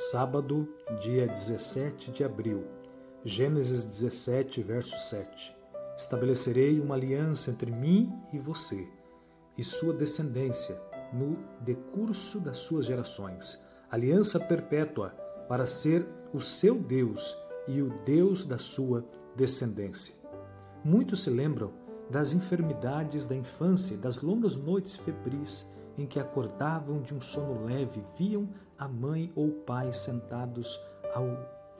Sábado, dia 17 de abril. Gênesis 17, verso 7. Estabelecerei uma aliança entre mim e você, e sua descendência, no decurso das suas gerações. Aliança perpétua, para ser o seu Deus e o Deus da sua descendência. Muitos se lembram das enfermidades da infância, das longas noites febris em que acordavam de um sono leve, viam a mãe ou o pai sentados ao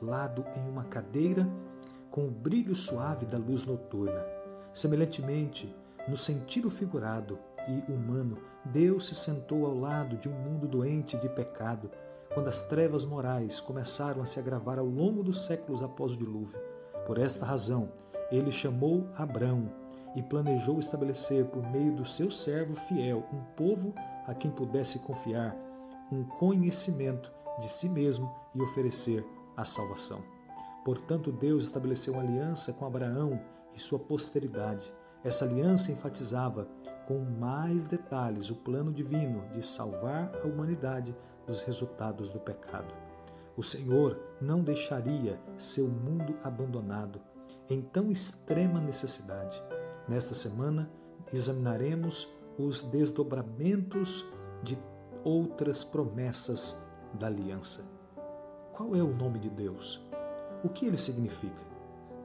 lado em uma cadeira com o brilho suave da luz noturna. Semelhantemente, no sentido figurado e humano, Deus se sentou ao lado de um mundo doente de pecado, quando as trevas morais começaram a se agravar ao longo dos séculos após o dilúvio. Por esta razão, ele chamou Abrão e planejou estabelecer por meio do seu servo fiel um povo a quem pudesse confiar um conhecimento de si mesmo e oferecer a salvação. Portanto, Deus estabeleceu uma aliança com Abraão e sua posteridade. Essa aliança enfatizava com mais detalhes o plano divino de salvar a humanidade dos resultados do pecado. O Senhor não deixaria seu mundo abandonado em tão extrema necessidade. Nesta semana, examinaremos os desdobramentos de outras promessas da aliança. Qual é o nome de Deus? O que ele significa?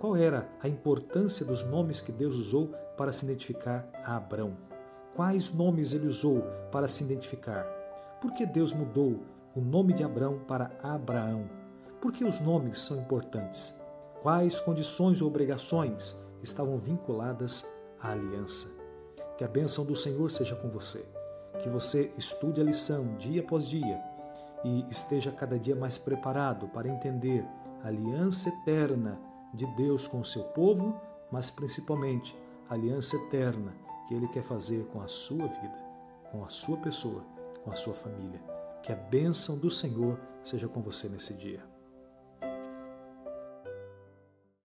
Qual era a importância dos nomes que Deus usou para se identificar a Abrão? Quais nomes ele usou para se identificar? Por que Deus mudou o nome de Abrão para Abraão? Por que os nomes são importantes? Quais condições ou obrigações estavam vinculadas à aliança. Que a bênção do Senhor seja com você. Que você estude a lição dia após dia e esteja cada dia mais preparado para entender a aliança eterna de Deus com o seu povo, mas principalmente a aliança eterna que Ele quer fazer com a sua vida, com a sua pessoa, com a sua família. Que a bênção do Senhor seja com você nesse dia.